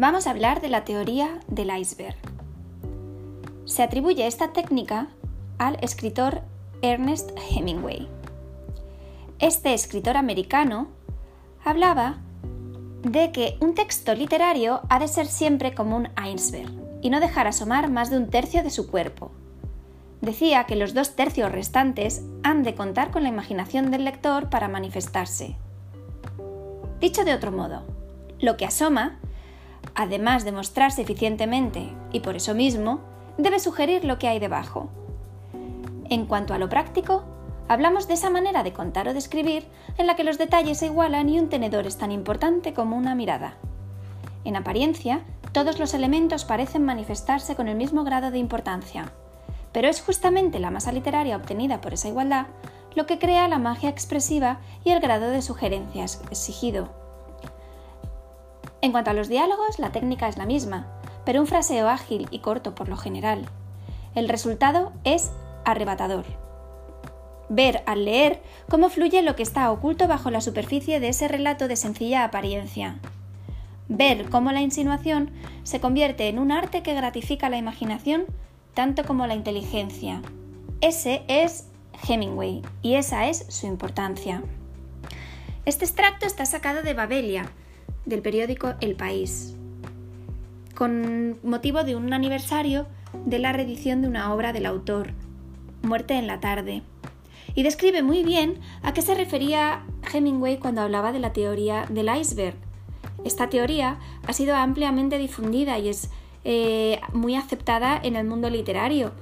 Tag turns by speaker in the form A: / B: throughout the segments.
A: vamos a hablar de la teoría del iceberg. Se atribuye esta técnica al escritor Ernest Hemingway. Este escritor americano hablaba de que un texto literario ha de ser siempre como un iceberg y no dejar asomar más de un tercio de su cuerpo. Decía que los dos tercios restantes han de contar con la imaginación del lector para manifestarse. Dicho de otro modo, lo que asoma, además de mostrarse eficientemente y por eso mismo, debe sugerir lo que hay debajo. En cuanto a lo práctico, hablamos de esa manera de contar o de escribir en la que los detalles se igualan y un tenedor es tan importante como una mirada. En apariencia, todos los elementos parecen manifestarse con el mismo grado de importancia, pero es justamente la masa literaria obtenida por esa igualdad lo que crea la magia expresiva y el grado de sugerencia exigido. En cuanto a los diálogos, la técnica es la misma, pero un fraseo ágil y corto por lo general. El resultado es arrebatador. Ver al leer cómo fluye lo que está oculto bajo la superficie de ese relato de sencilla apariencia. Ver cómo la insinuación se convierte en un arte que gratifica la imaginación tanto como la inteligencia. Ese es Hemingway y esa es su importancia. Este extracto está sacado de Babelia, del periódico El País, con motivo de un aniversario de la reedición de una obra del autor, Muerte en la tarde, y describe muy bien a qué se refería Hemingway cuando hablaba de la teoría del iceberg. Esta teoría ha sido ampliamente difundida y es eh, muy aceptada en el mundo literario.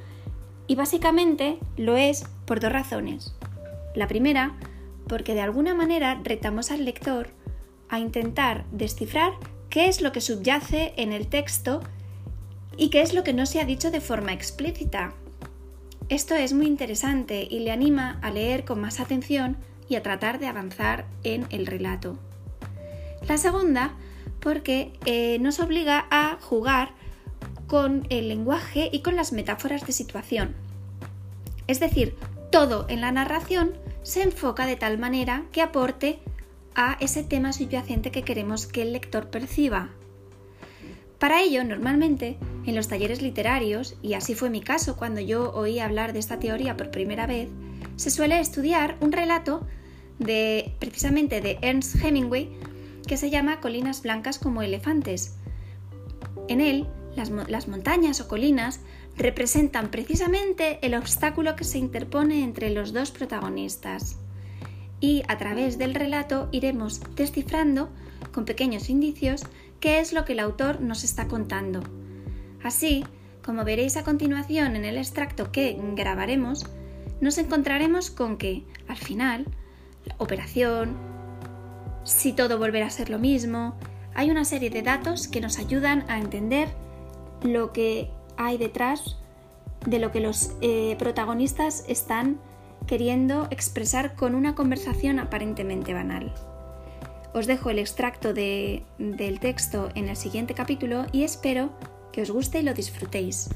A: Y básicamente lo es por dos razones. La primera, porque de alguna manera retamos al lector a intentar descifrar qué es lo que subyace en el texto y qué es lo que no se ha dicho de forma explícita. Esto es muy interesante y le anima a leer con más atención y a tratar de avanzar en el relato. La segunda, porque eh, nos obliga a jugar con el lenguaje y con las metáforas de situación. Es decir, todo en la narración se enfoca de tal manera que aporte a ese tema subyacente que queremos que el lector perciba. Para ello, normalmente, en los talleres literarios, y así fue mi caso cuando yo oí hablar de esta teoría por primera vez, se suele estudiar un relato de precisamente de Ernst Hemingway que se llama Colinas blancas como elefantes. En él las, montañas o colinas representan precisamente el obstáculo que se interpone entre los dos protagonistas. Y a través del relato iremos descifrando, con pequeños indicios, qué es lo que el autor nos está contando. Así, como veréis a continuación en el extracto que grabaremos, nos encontraremos con que, al final, la operación, si todo volverá a ser lo mismo, hay una serie de datos que nos ayudan a entender lo que hay detrás de lo que los eh, protagonistas están queriendo expresar con una conversación aparentemente banal. Os dejo el extracto del texto en el siguiente capítulo y espero que os guste y lo disfrutéis.